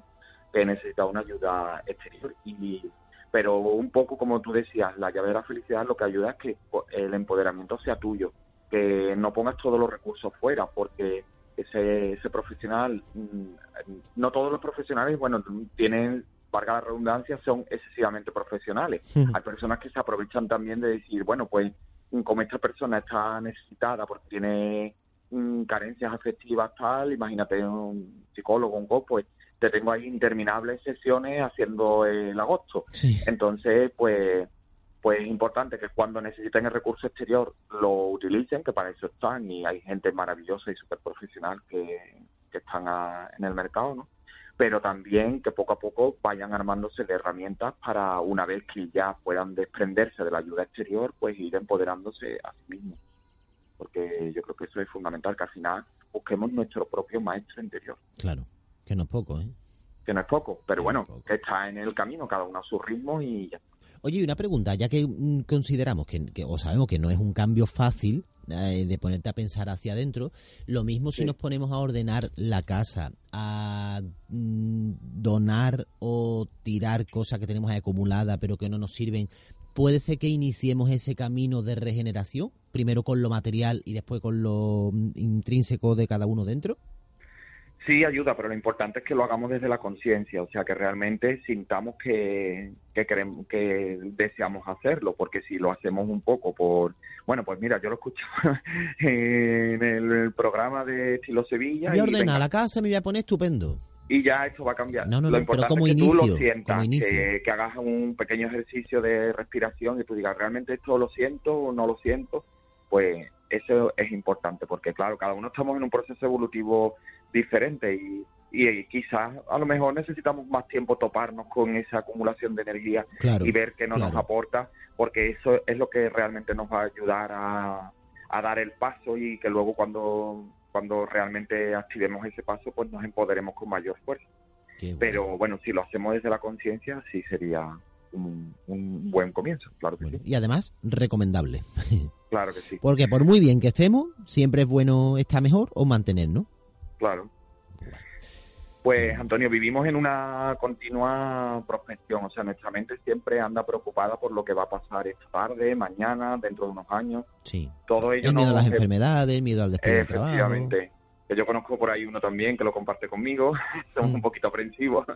que he necesitado una ayuda exterior. y Pero un poco como tú decías, la llave de la felicidad lo que ayuda es que el empoderamiento sea tuyo, que no pongas todos los recursos fuera, porque ese, ese profesional, mm, no todos los profesionales, bueno, tienen, valga la redundancia, son excesivamente profesionales. Hay personas que se aprovechan también de decir, bueno, pues mm, como esta persona está necesitada porque tiene mm, carencias afectivas tal, imagínate un psicólogo, un coach, pues te tengo ahí interminables sesiones haciendo el agosto. Sí. Entonces, pues, pues es importante que cuando necesiten el recurso exterior lo utilicen, que para eso están, y hay gente maravillosa y súper profesional que, que están a- en el mercado, ¿no? Pero también que poco a poco vayan armándose de herramientas para una vez que ya puedan desprenderse de la ayuda exterior, pues ir empoderándose a sí mismos. Porque yo creo que eso es fundamental, que al final busquemos nuestro propio maestro interior Claro, que no es poco, ¿eh? que no es poco, pero No bueno, poco. que está en el camino, cada uno a su ritmo y ya. Oye, y una pregunta, ya que mm, consideramos que, que- o sabemos que no es un cambio fácil eh, de ponerte a pensar hacia adentro, lo mismo si nos ponemos a ordenar la casa, a mm, donar o tirar cosas que tenemos acumuladas pero que no nos sirven, puede ser que iniciemos ese camino de regeneración, primero con lo material y después con lo mm, intrínseco de cada uno dentro. Sí, ayuda, pero lo importante es que lo hagamos desde la conciencia, o sea, que realmente sintamos que, que queremos, que deseamos hacerlo, porque si lo hacemos un poco por, bueno, pues mira, yo lo escuchaba en el programa de Estilo Sevilla Voy a ordenar la casa, me voy a poner estupendo. y ya esto va a cambiar. No, no, lo no, importante como es que tú lo sientas, que hagas un pequeño ejercicio de respiración y tú digas, realmente esto lo siento o no lo siento, pues eso es importante, porque claro, cada uno estamos en un proceso evolutivo diferente y, y, quizás a lo mejor necesitamos más tiempo toparnos con esa acumulación de energía Claro. y ver qué no nos aporta, porque eso es lo que realmente nos va a ayudar a, a dar el paso y que luego cuando, cuando realmente activemos ese paso, pues nos empoderemos con mayor fuerza. Bueno. Pero bueno, si lo hacemos desde la conciencia, sí sería un, un buen comienzo, claro que Bueno, sí. y además, recomendable. Claro que sí. Porque por muy bien que estemos, siempre es bueno estar mejor o mantenernos. Claro. Pues Antonio, vivimos en una continua prospección, o sea, nuestra mente siempre anda preocupada por lo que va a pasar esta tarde, mañana, dentro de unos años. Sí. Todo ello El miedo a las enfermedades, el miedo al despido del trabajo. Efectivamente. Yo conozco por ahí uno también que lo comparte conmigo. Somos Mm. un poquito aprensivos.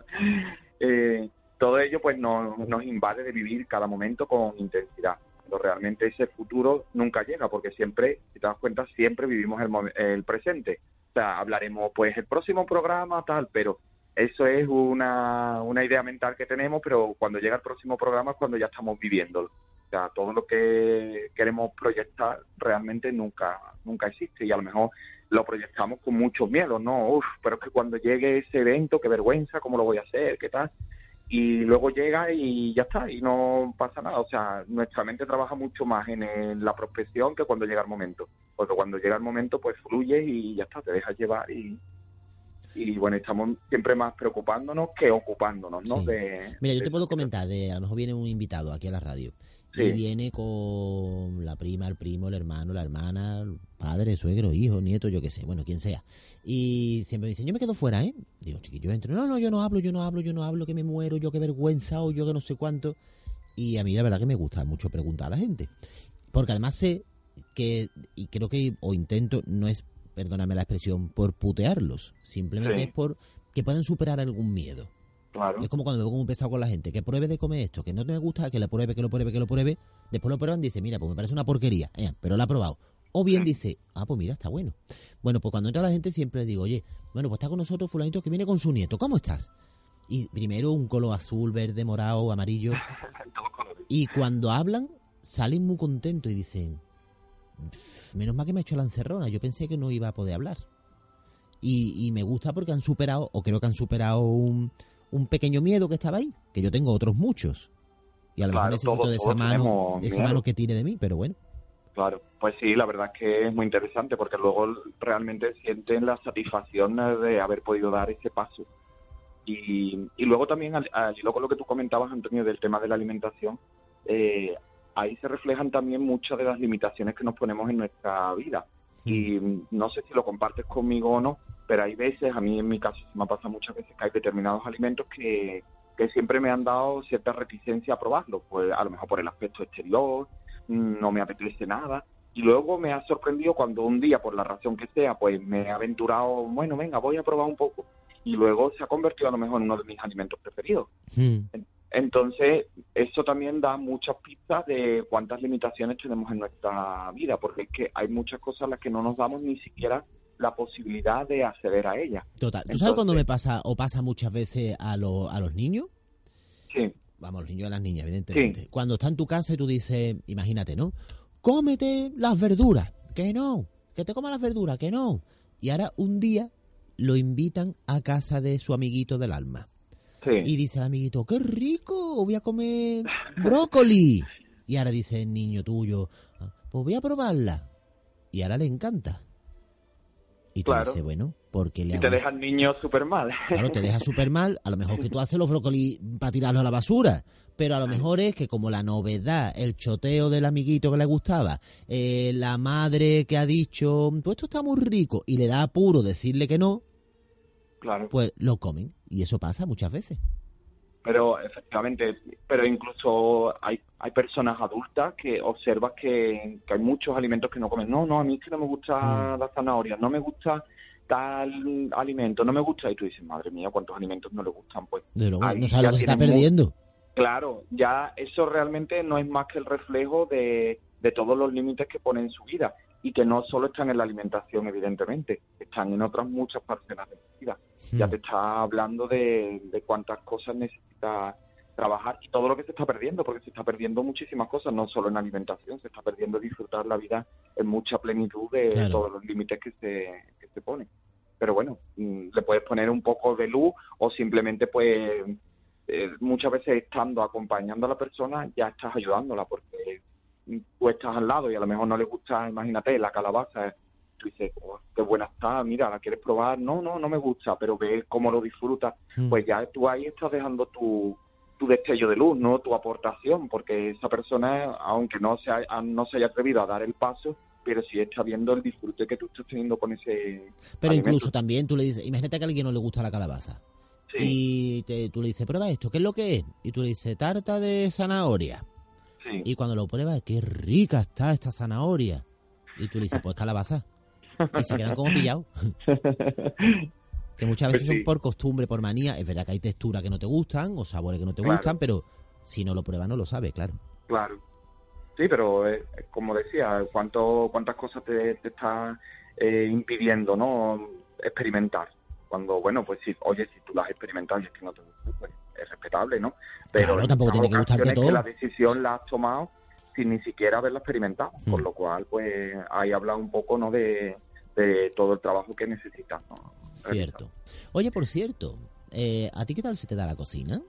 Eh, todo ello pues nos, nos invade de vivir cada momento con intensidad. Pero realmente ese futuro nunca llega porque siempre, si te das cuenta, siempre vivimos el, el presente. Sea, hablaremos pues el próximo programa tal, pero eso es una, una idea mental que tenemos, pero cuando llega el próximo programa es cuando ya estamos viviéndolo. O sea, todo lo que queremos proyectar realmente nunca, nunca existe y a lo mejor lo proyectamos con muchos miedos, ¿no? Uf, pero es que cuando llegue ese evento, qué vergüenza, cómo lo voy a hacer, qué tal. Y luego llega y ya está, y no pasa nada. O sea, nuestra mente trabaja mucho más en, en la prospección que cuando llega el momento. Porque cuando llega el momento, pues fluye y ya está, te dejas llevar y, y bueno, estamos siempre más preocupándonos que ocupándonos, ¿no? Sí. De, Mira, yo de te puedo comentar, de, a lo mejor viene un invitado aquí a la radio y viene con la prima, el primo, el hermano, la hermana, el padre, suegro, hijo, nieto, yo qué sé, bueno, quien sea. Y siempre me dicen, yo me quedo fuera, ¿eh? Digo, chiquillo, entro. No, no, yo no hablo, yo no hablo, yo no hablo, que me muero, yo qué vergüenza o yo que no sé cuánto. Y a mí la verdad que me gusta mucho preguntar a la gente. Porque además sé que, y creo que, o intento, no es, perdóname la expresión, por putearlos. Simplemente Sí. es por que puedan superar algún miedo. Claro. Es como cuando me pongo un pesado con la gente, que pruebe de comer esto, que no me gusta, que lo pruebe, que lo pruebe, que lo pruebe. Después lo prueban y dice, mira, pues me parece una porquería, eh, pero lo ha probado. O bien dice, ah, pues mira, está bueno. Bueno, pues cuando entra la gente siempre le digo, oye, bueno, pues está con nosotros fulanito que viene con su nieto, ¿cómo estás? Y primero un color azul, verde, morado, amarillo. Y cuando hablan, salen muy contentos y dicen, "Pff, menos mal que me ha hecho la encerrona, yo pensé que no iba a poder hablar. Y, y me gusta porque han superado, o creo que han superado un, un pequeño miedo que estaba ahí, que yo tengo otros muchos. Y a lo mejor necesito todos- de esa mano, de esa mano que tiene de mí, pero bueno. Claro, pues sí, la verdad es que es muy interesante porque luego realmente sienten la satisfacción de haber podido dar ese paso. Y, y luego también, al, al hilo con lo que tú comentabas, Antonio, del tema de la alimentación, eh, ahí se reflejan también muchas de las limitaciones que nos ponemos en nuestra vida. Y no sé si lo compartes conmigo o no, pero hay veces, a mí en mi caso se me ha pasado muchas veces que hay determinados alimentos que, que siempre me han dado cierta reticencia a probarlos, pues a lo mejor por el aspecto exterior, mm, no me apetece nada. Y luego me ha sorprendido cuando un día, por la razón que sea, pues me he aventurado, bueno, venga, voy a probar un poco. Y luego se ha convertido a lo mejor en uno de mis alimentos preferidos. Hmm. Entonces, eso también da muchas pistas de cuántas limitaciones tenemos en nuestra vida, porque es que hay muchas cosas a las que no nos damos ni siquiera la posibilidad de acceder a ellas. Total. ¿Tú sabes cuando me pasa, o pasa muchas veces a, lo- a los niños? Sí, Vamos, los niños y a las niñas, evidentemente. Cuando está en tu casa y tú dices, imagínate, ¿no? Cómete las verduras. Que no. Que te coma las verduras. Que no. Y ahora un día lo invitan a casa de su amiguito del alma. Sí. Y dice el amiguito, qué rico, voy a comer brócoli. Y ahora dice el niño tuyo, "Ah, pues voy a probarla. Y ahora le encanta. Y tú Claro. dices, bueno, porque le Y te deja el niño súper mal. Claro, te deja súper mal. A lo mejor que tú haces los brócolis para tirarlos a la basura. Pero a lo mejor es que como la novedad, el choteo del amiguito que le gustaba, eh, la madre que ha dicho, pues esto está muy rico, y le da apuro decirle que no, claro. pues lo comen. Y eso pasa muchas veces. Pero efectivamente, pero incluso hay, hay personas adultas que observas que, que hay muchos alimentos que no comen. No, no, a mí es que no me gusta Mm. la zanahoria, no me gusta tal alimento, no me gusta. Y tú dices, madre mía, ¿cuántos alimentos no le gustan? Pues De luego, no sabes lo que se está perdiendo. claro, ya eso realmente no es más que el reflejo de, de todos los límites que pone en su vida. Y que no solo están en la alimentación, evidentemente, están en otras muchas parcelas de ya Mm. te está hablando de, de cuántas cosas necesita trabajar y todo lo que se está perdiendo, porque se está perdiendo muchísimas cosas, no solo en alimentación, se está perdiendo disfrutar la vida en mucha plenitud de Claro. todos los límites que se, que se ponen. Pero bueno, mm, le puedes poner un poco de luz o simplemente pues eh, muchas veces estando acompañando a la persona ya estás ayudándola porque mm, tú estás al lado y a lo mejor no le gusta, imagínate, la calabaza, tú dices, "Oh, qué buena está, mira, la quieres probar, no, no, no me gusta, pero ves cómo lo disfrutas, Mm. pues ya tú ahí estás dejando tu, tu destello de luz, ¿no? Tu aportación, porque esa persona, aunque no se, no se haya atrevido a dar el paso, pero sí está viendo el disfrute que tú estás teniendo con ese. Pero incluso también tú le dices, imagínate que a alguien no le gusta la calabaza. Y tú le dices, prueba esto, ¿qué es lo que es? Y tú le dices, tarta de zanahoria. Y cuando lo pruebas, qué rica está esta zanahoria. Y tú le dices, pues calabaza. Y se quedan como pillados. que muchas veces pues son por costumbre, por manía. Es verdad que hay texturas que no te gustan o sabores que no te gustan, pero si no lo pruebas no lo sabes, claro. Claro. Sí, pero eh, como decía, ¿cuánto, ¿cuántas cosas te, te está eh, impidiendo no experimentar? Cuando, bueno, pues si, oye, si tú las has experimentado y es que no te gusta, pues es respetable, ¿no? Pero tampoco tiene que gustarte todo. Que la decisión la has tomado sin ni siquiera haberla experimentado, por mm. lo cual, pues ahí habla un poco, ¿no? De, de todo el trabajo que necesitas. Cierto. Oye, por cierto, eh, ¿a ti qué tal se te da la cocina?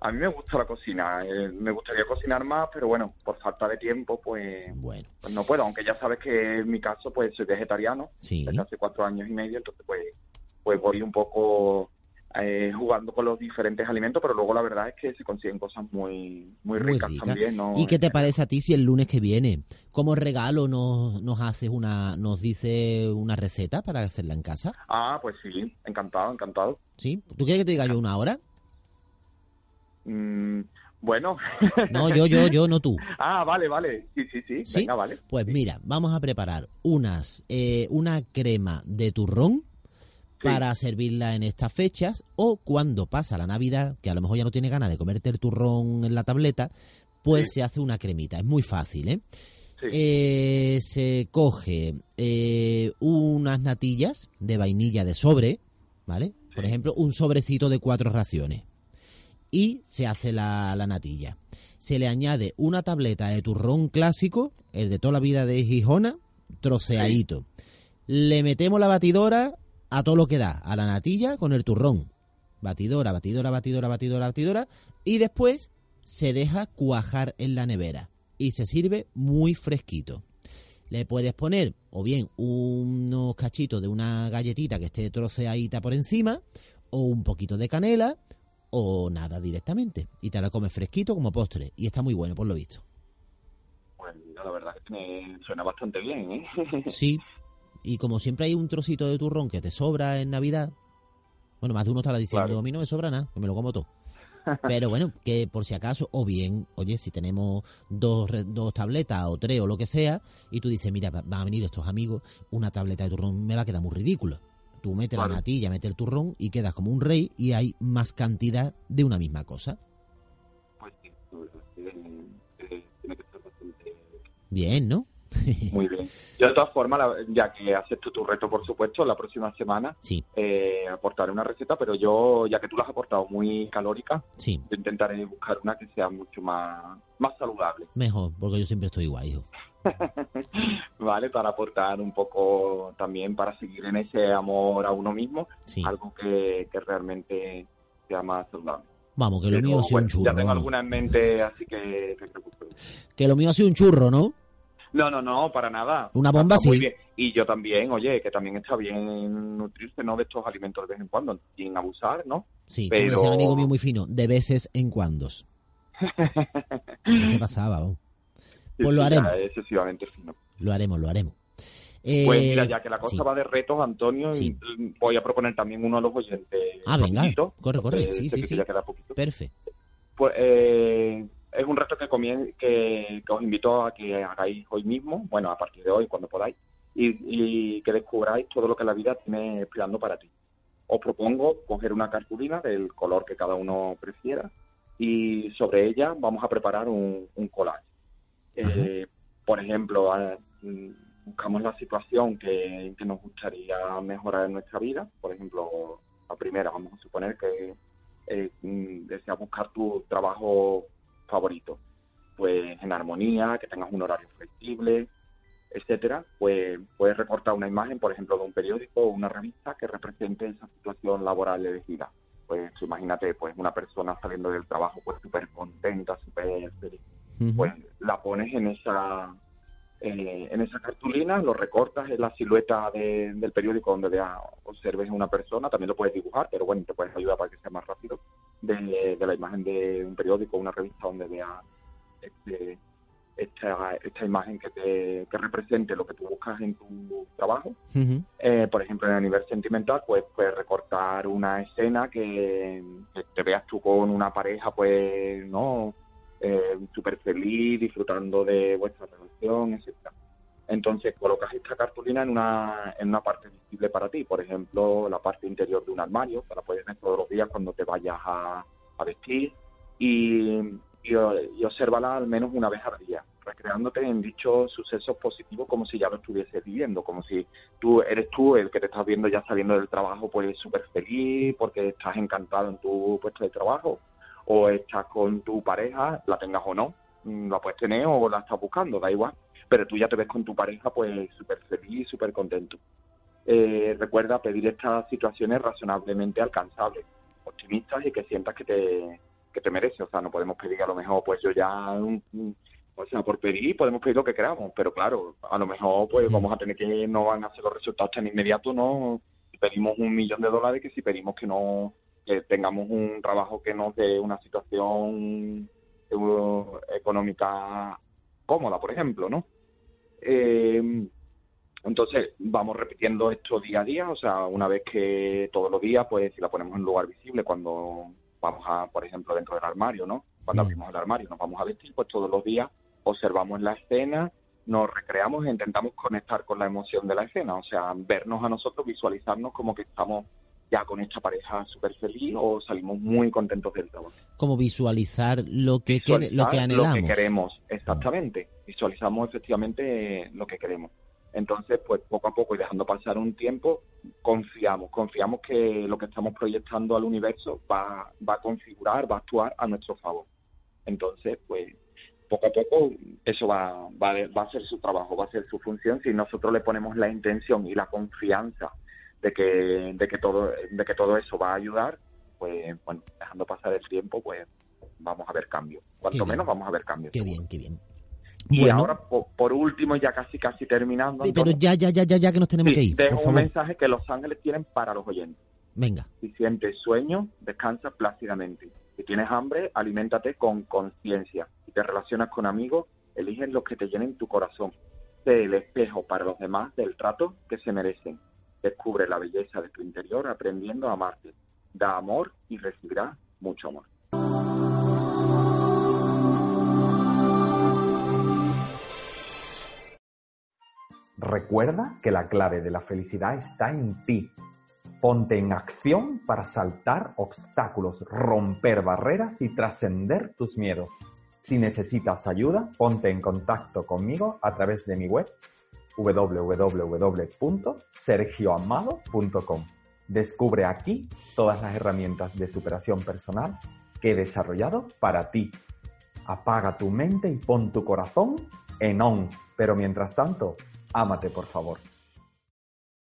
A mí me gusta la cocina, eh, me gustaría cocinar más, pero bueno, por falta de tiempo, pues, bueno. pues no puedo, aunque ya sabes que en mi caso, pues soy vegetariano, desde hace cuatro años y medio, entonces pues, pues voy un poco eh, jugando con los diferentes alimentos, pero luego la verdad es que se consiguen cosas muy, muy, ricas también. ¿Y qué te parece a ti si el lunes que viene, como regalo, nos, nos haces una, nos dice una receta para hacerla en casa? Ah, pues sí, encantado, encantado. ¿Sí? ¿Tú quieres que te diga yo una hora? Mm, bueno. No, yo, yo, yo, no tú. Ah, vale, vale. Sí, sí, sí. Venga, vale. Pues mira, vamos a preparar unas, eh, una crema de turrón para servirla en estas fechas o cuando pasa la Navidad, que a lo mejor ya no tiene ganas de comerte el turrón en la tableta, pues se hace una cremita. Es muy fácil, ¿eh? eh se coge eh, unas natillas de vainilla de sobre, ¿vale? Por ejemplo, un sobrecito de cuatro raciones. Y se hace la, la natilla. Se le añade una tableta de turrón clásico, el de toda la vida de Gijona, troceadito. Le metemos la batidora a todo lo que da, a la natilla con el turrón. Batidora, batidora, batidora, batidora, batidora. Y después se deja cuajar en la nevera. Y se sirve muy fresquito. Le puedes poner o bien unos cachitos de una galletita que esté troceadita por encima, o un poquito de canela, o nada directamente. Y te la comes fresquito como postre. Y está muy bueno, por lo visto. Pues la verdad es que me suena bastante bien, ¿eh? Sí, y como siempre hay un trocito de turrón que te sobra en Navidad, bueno, más de uno estará diciendo, a mí no me sobra nada, que me lo como todo. Pero bueno, que por si acaso, o bien, oye, si tenemos dos, dos tabletas o tres o lo que sea, y tú dices, mira, van a venir estos amigos, una tableta de turrón me va a quedar muy ridículo. Tú metes la natilla, metes el turrón y quedas como un rey y hay más cantidad de una misma cosa. Pues bastante... Bien, ¿no? Muy bien. Yo, de todas formas, ya que haces tú tu reto, por supuesto, la próxima semana sí. eh, aportaré una receta, pero yo, ya que tú la has aportado muy calórica, sí. intentaré buscar una que sea mucho más, más saludable. Mejor, porque yo siempre estoy igual, hijo. vale, para aportar un poco también, para seguir en ese amor a uno mismo, algo que, realmente sea más saludable. Vamos, que lo mío ha sido un churro. Ya tengo alguna en mente, así que... Que lo mío ha sido un churro, ¿no? No, no, no, para nada. Una bomba sí. Y yo también, oye, que también está bien nutrirse, ¿no? De estos alimentos de vez en cuando, sin abusar, ¿no? Sí, pero... un amigo mío muy fino, de veces en cuando. ¿Qué se pasaba? Pues lo haremos. excesivamente fino. Lo haremos, lo haremos. pues mira, eh, ya que la cosa va de retos, Antonio, y voy a proponer también uno a los oyentes. Ah, venga, corre, corre, sí, sí, sí. Perfecto. Pues eh, es un reto que, que, que, os invito a que hagáis hoy mismo, bueno, a partir de hoy, cuando podáis, y, que descubráis todo lo que la vida tiene esperando para ti. Os propongo coger una cartulina del color que cada uno prefiera y sobre ella vamos a preparar un, collage. Eh, por ejemplo, buscamos la situación que, que nos gustaría mejorar en nuestra vida. Por ejemplo, la primera, vamos a suponer que eh, mm, deseas buscar tu trabajo favorito. Pues en armonía, que tengas un horario flexible, etcétera, pues puedes recortar una imagen, por ejemplo, de un periódico o una revista que represente esa situación laboral elegida. Pues imagínate, pues una persona saliendo del trabajo pues súper contenta, súper feliz. Pues la pones en esa eh, en esa cartulina, lo recortas en la silueta del periódico donde vea, observes a una persona, también lo puedes dibujar, pero bueno, te puedes ayudar para que sea más rápido de, la imagen de un periódico o una revista donde veas este, esta, esta imagen que te que represente lo que tú buscas en tu trabajo. Eh, por ejemplo, en el nivel sentimental, pues puedes recortar una escena que, te veas tú con una pareja, pues, ¿no? Eh, súper feliz, disfrutando de vuestra relación, etcétera. Entonces colocas esta cartulina en una, en una parte visible para ti, por ejemplo, la parte interior de un armario, para poder ver todos los días cuando te vayas a, a vestir. Y, y, y obsérvala al menos una vez al día, recreándote en dichos sucesos positivos como si ya lo estuvieses viviendo, como si tú eres tú el que te estás viendo ya saliendo del trabajo pues súper feliz porque estás encantado en tu puesto de trabajo o estás con tu pareja, la tengas o no, mm, la puedes tener o la estás buscando, da igual pero tú ya te ves con tu pareja pues súper feliz, súper contento. Eh, recuerda pedir estas situaciones razonablemente alcanzables, optimistas y que sientas que te, que te merece. O sea, no podemos pedir a lo mejor, pues yo ya, o sea, por pedir podemos pedir lo que queramos, pero claro, a lo mejor pues vamos a tener que no van a ser los resultados tan inmediatos, ¿no? Si pedimos un millón de dólares que si pedimos que no que tengamos un trabajo que nos dé una situación económica cómoda, por ejemplo, ¿no? Eh, entonces, vamos repitiendo esto día a día, o sea, una vez que todos los días, pues si la ponemos en un lugar visible, cuando vamos a, por ejemplo, dentro del armario, ¿no? Cuando mm. abrimos el armario nos vamos a vestir, pues todos los días observamos la escena, nos recreamos e intentamos conectar con la emoción de la escena, o sea, vernos a nosotros, visualizarnos como que estamos ya con esta pareja súper feliz o salimos muy contentos del trabajo. Como visualizar lo que, lo que anhelamos. Lo que queremos, exactamente. Visualizamos efectivamente lo que queremos. Entonces, pues poco a poco y dejando pasar un tiempo, confiamos, confiamos que lo que estamos proyectando al universo va, va a configurar, va a actuar a nuestro favor. Entonces, pues poco a poco eso va, va, va a ser su trabajo, va a ser su función si nosotros le ponemos la intención y la confianza de que, de que todo, de que todo eso va a ayudar, pues bueno, dejando pasar el tiempo, pues vamos a ver cambios. Cuanto menos vamos a ver cambios. Qué bien, qué bien. Y ahora, por, último, ya casi casi terminando. Pero ya, ya, ya, ya, ya que nos tenemos que ir. Dejo un mensaje que los ángeles tienen para los oyentes. Venga. Si sientes sueño, descansa plácidamente. Si tienes hambre, aliméntate con conciencia. Si te relacionas con amigos, eligen los que te llenen tu corazón. Sé el espejo para los demás del trato que se merecen. Descubre la belleza de tu interior aprendiendo a amarte. Da amor y recibirá mucho amor. Recuerda que la clave de la felicidad está en ti. Ponte en acción para saltar obstáculos, romper barreras y trascender tus miedos. Si necesitas ayuda, ponte en contacto conmigo a través de mi web www.sergioamado.com. Descubre aquí todas las herramientas de superación personal que he desarrollado para ti. Apaga tu mente y pon tu corazón en on. Pero mientras tanto, ámate por favor.